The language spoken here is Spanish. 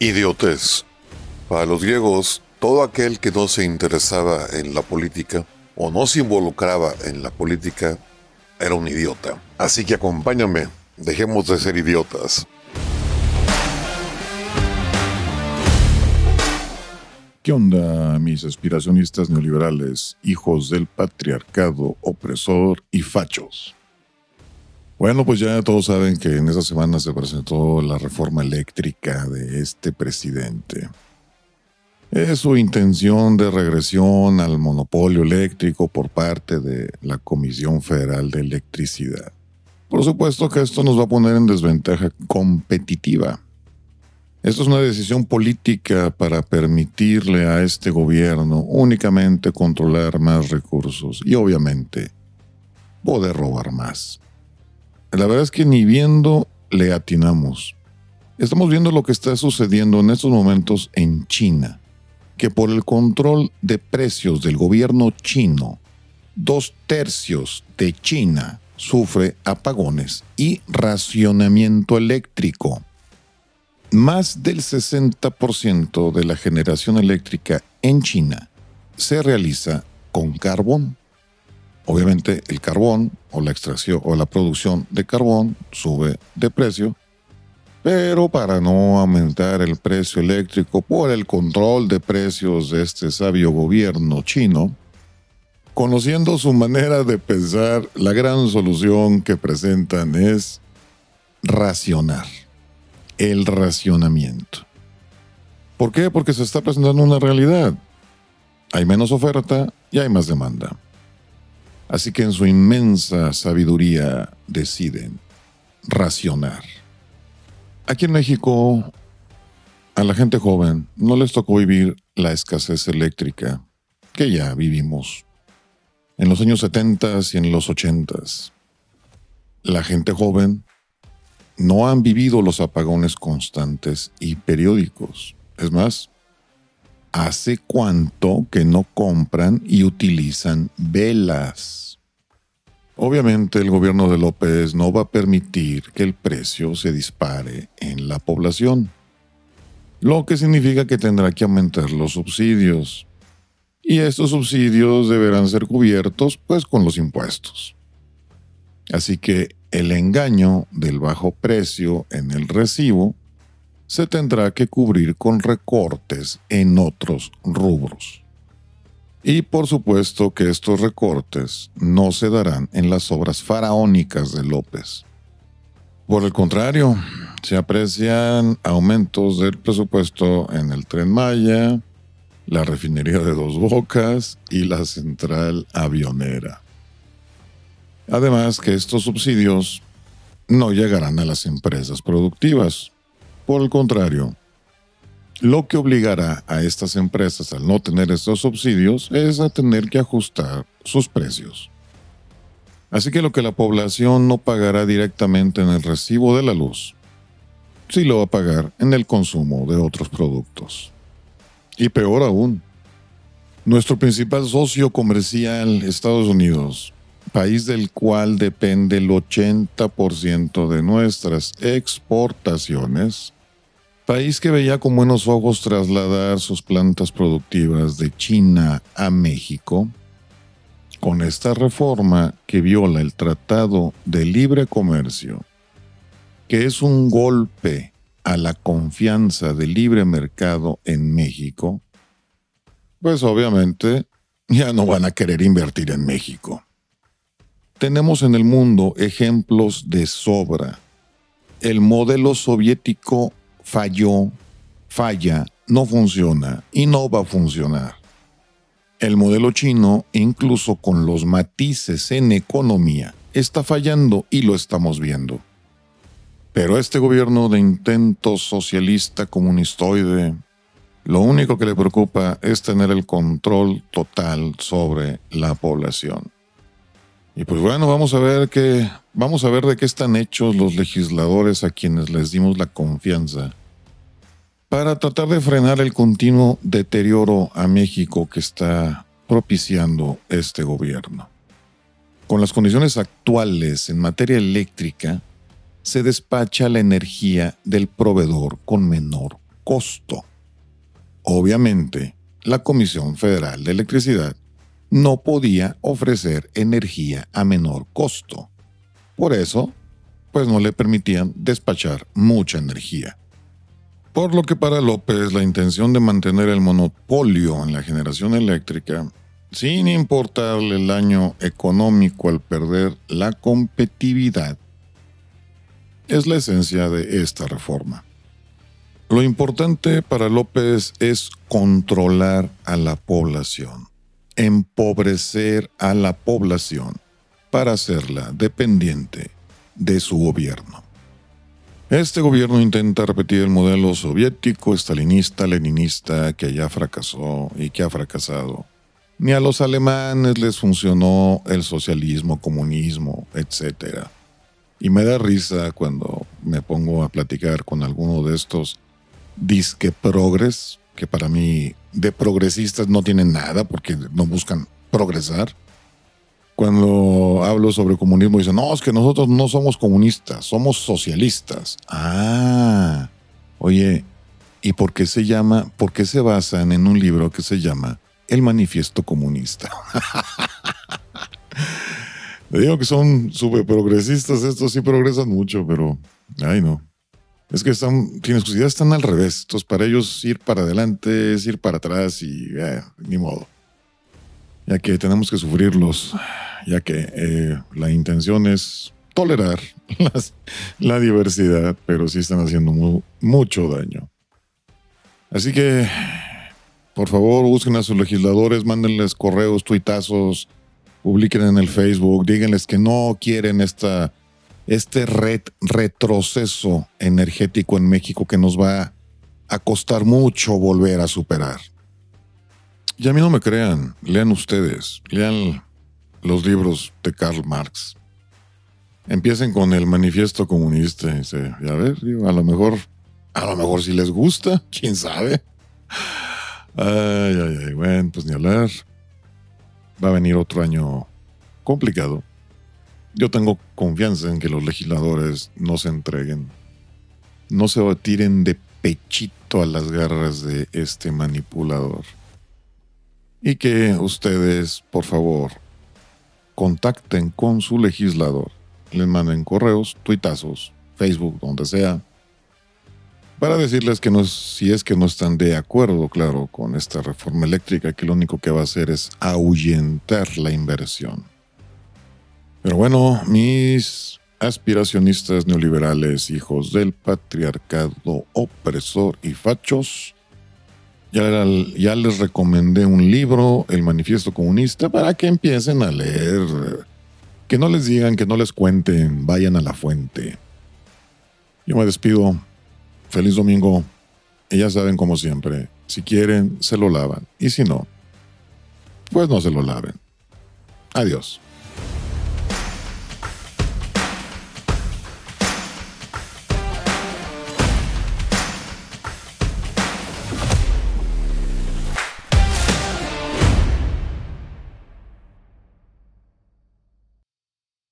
Idiotez. Para los griegos, todo aquel que no se interesaba en la política o no se involucraba en la política era un idiota. Así que acompáñame, dejemos de ser idiotas. ¿Qué onda, mis aspiracionistas neoliberales, hijos del patriarcado opresor y fachos? Bueno, pues ya todos saben que en esa semana se presentó la reforma eléctrica de este presidente. Es su intención de regresión al monopolio eléctrico por parte de la Comisión Federal de Electricidad. Por supuesto que esto nos va a poner en desventaja competitiva. Esto es una decisión política para permitirle a este gobierno únicamente controlar más recursos y obviamente poder robar más. La verdad es que ni viendo le atinamos. Estamos viendo lo que está sucediendo en estos momentos en China, que por el control de precios del gobierno chino, dos tercios de China sufre apagones y racionamiento eléctrico. Más del 60% de la generación eléctrica en China se realiza con carbón. Obviamente el carbón o la extracción o la producción de carbón sube de precio, pero para no aumentar el precio eléctrico por el control de precios de este sabio gobierno chino, conociendo su manera de pensar, la gran solución que presentan es racionar, el racionamiento. ¿Por qué? Porque se está presentando una realidad. Hay menos oferta y hay más demanda. Así que en su inmensa sabiduría deciden racionar. Aquí en México, a la gente joven no les tocó vivir la escasez eléctrica que ya vivimos en los años 70 y en los 80. La gente joven no han vivido los apagones constantes y periódicos. Es más, ¿Hace cuánto que no compran y utilizan velas? Obviamente el gobierno de López no va a permitir que el precio se dispare en la población, lo que significa que tendrá que aumentar los subsidios. Y estos subsidios deberán ser cubiertos pues con los impuestos. Así que el engaño del bajo precio en el recibo se tendrá que cubrir con recortes en otros rubros. Y por supuesto que estos recortes no se darán en las obras faraónicas de López. Por el contrario, se aprecian aumentos del presupuesto en el tren Maya, la refinería de dos bocas y la central avionera. Además que estos subsidios no llegarán a las empresas productivas, por el contrario, lo que obligará a estas empresas al no tener estos subsidios es a tener que ajustar sus precios. Así que lo que la población no pagará directamente en el recibo de la luz, sí lo va a pagar en el consumo de otros productos. Y peor aún, nuestro principal socio comercial, Estados Unidos, país del cual depende el 80% de nuestras exportaciones, país que veía con buenos ojos trasladar sus plantas productivas de China a México, con esta reforma que viola el Tratado de Libre Comercio, que es un golpe a la confianza del libre mercado en México, pues obviamente ya no van a querer invertir en México. Tenemos en el mundo ejemplos de sobra. El modelo soviético falló, falla, no funciona y no va a funcionar. El modelo chino, incluso con los matices en economía, está fallando y lo estamos viendo. Pero este gobierno de intento socialista comunistoide, lo único que le preocupa es tener el control total sobre la población. Y pues bueno, vamos a ver vamos a ver de qué están hechos los legisladores a quienes les dimos la confianza para tratar de frenar el continuo deterioro a México que está propiciando este gobierno. Con las condiciones actuales en materia eléctrica, se despacha la energía del proveedor con menor costo. Obviamente, la Comisión Federal de Electricidad no podía ofrecer energía a menor costo. Por eso, pues no le permitían despachar mucha energía. Por lo que para López la intención de mantener el monopolio en la generación eléctrica, sin importarle el daño económico al perder la competitividad, es la esencia de esta reforma. Lo importante para López es controlar a la población, empobrecer a la población para hacerla dependiente de su gobierno. Este gobierno intenta repetir el modelo soviético, estalinista, leninista que ya fracasó y que ha fracasado. Ni a los alemanes les funcionó el socialismo, comunismo, etc. Y me da risa cuando me pongo a platicar con alguno de estos disque progres, que para mí de progresistas no tienen nada porque no buscan progresar. Cuando hablo sobre comunismo dicen, no, es que nosotros no somos comunistas, somos socialistas. Ah, oye, ¿y por qué se llama, por qué se basan en un libro que se llama El Manifiesto Comunista? Le digo que son súper progresistas, estos sí progresan mucho, pero, ay no. Es que están, tienes ideas están al revés. Entonces, para ellos ir para adelante es ir para atrás y eh, ni modo. Ya que tenemos que sufrirlos, ya que eh, la intención es tolerar la diversidad, pero sí están haciendo mucho daño. Así que, por favor, busquen a sus legisladores, mándenles correos, tuitazos, publiquen en el Facebook, díganles que no quieren esta este retroceso energético en México que nos va a costar mucho volver a superar. Y a mí no me crean, lean ustedes, lean los libros de Karl Marx. Empiecen con el manifiesto comunista y se, a ver, a lo mejor, a lo mejor si les gusta, quién sabe. Ay, ay, ay, bueno, pues ni hablar. Va a venir otro año complicado. Yo tengo confianza en que los legisladores no se entreguen, no se tiren de pechito a las garras de este manipulador. Y que ustedes, por favor, contacten con su legislador, les manden correos, tuitazos, Facebook, donde sea, para decirles que no, si es que no están de acuerdo, claro, con esta reforma eléctrica, que lo único que va a hacer es ahuyentar la inversión. Pero bueno, mis aspiracionistas neoliberales, hijos del patriarcado opresor y fachos, ya, les recomendé un libro, El Manifiesto Comunista, para que empiecen a leer. Que no les digan, que no les cuenten, vayan a la fuente. Yo me despido. Feliz domingo. Y ya saben, como siempre, si quieren, se lo lavan. Y si no, pues no se lo laven. Adiós.